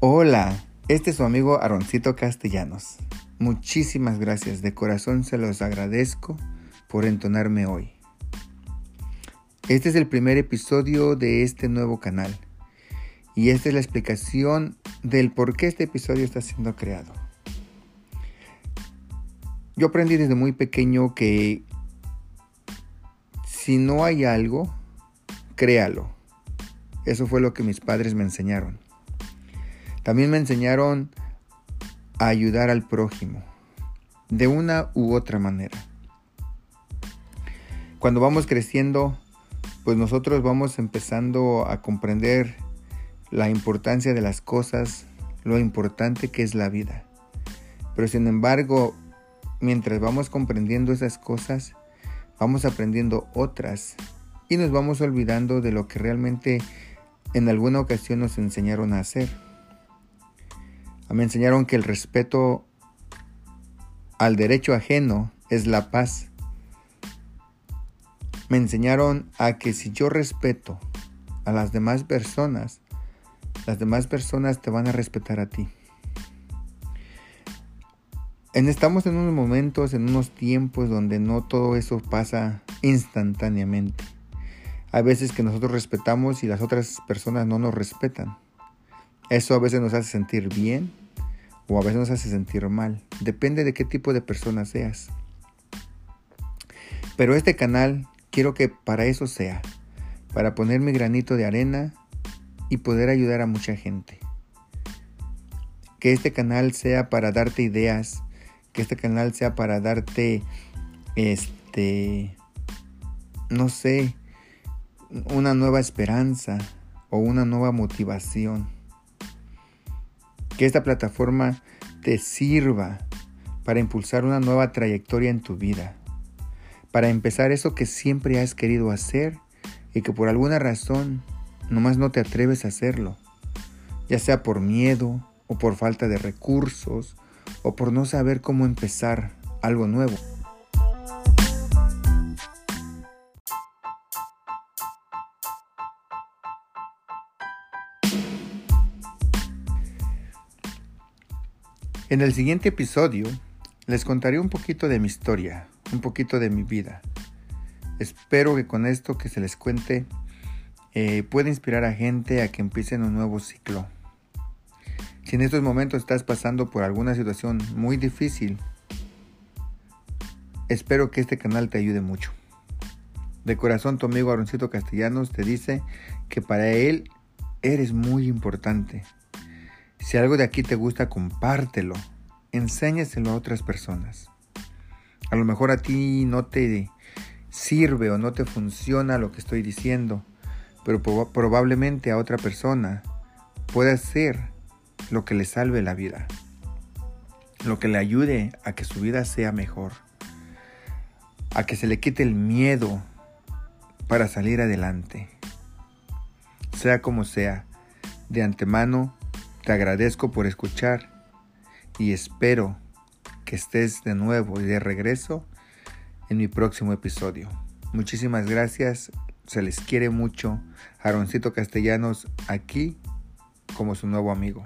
Hola, este es su amigo Aroncito Castellanos. Muchísimas gracias, de corazón se los agradezco por entonarme hoy. Este es el primer episodio de este nuevo canal y esta es la explicación del por qué este episodio está siendo creado. Yo aprendí desde muy pequeño que si no hay algo, créalo. Eso fue lo que mis padres me enseñaron. También me enseñaron a ayudar al prójimo, de una u otra manera. Cuando vamos creciendo, pues nosotros vamos empezando a comprender la importancia de las cosas, lo importante que es la vida. Pero sin embargo, mientras vamos comprendiendo esas cosas, vamos aprendiendo otras y nos vamos olvidando de lo que realmente en alguna ocasión nos enseñaron a hacer. Me enseñaron que el respeto al derecho ajeno es la paz. Me enseñaron a que si yo respeto a las demás personas, las demás personas te van a respetar a ti. estamos en unos momentos, en unos tiempos donde no todo eso pasa instantáneamente. Hay veces que nosotros respetamos y las otras personas no nos respetan. Eso a veces nos hace sentir bien o a veces nos hace sentir mal. Depende de qué tipo de persona seas. Pero este canal quiero que para eso sea, para poner mi granito de arena y poder ayudar a mucha gente. Que este canal sea para darte ideas, que este canal sea para darte, este, no sé, una nueva esperanza o una nueva motivación que esta plataforma te sirva para impulsar una nueva trayectoria en tu vida, para empezar eso que siempre has querido hacer y que por alguna razón nomás no te atreves a hacerlo, ya sea por miedo o por falta de recursos o por no saber cómo empezar algo nuevo. En el siguiente episodio les contaré un poquito de mi historia, un poquito de mi vida. Espero que con esto que se les cuente eh, pueda inspirar a gente a que empiecen un nuevo ciclo. Si en estos momentos estás pasando por alguna situación muy difícil, espero que este canal te ayude mucho. De corazón tu amigo Aroncito Castellanos te dice que para él eres muy importante si algo de aquí te gusta, compártelo. Enséñaselo a otras personas. A lo mejor a ti no te sirve o no te funciona lo que estoy diciendo, pero probablemente a otra persona pueda ser lo que le salve la vida, lo que le ayude a que su vida sea mejor, a que se le quite el miedo para salir adelante. Sea como sea, de antemano te agradezco por escuchar y espero que estés de nuevo y de regreso en mi próximo episodio. Muchísimas gracias, se les quiere mucho. Aaroncito Castellanos aquí como su nuevo amigo.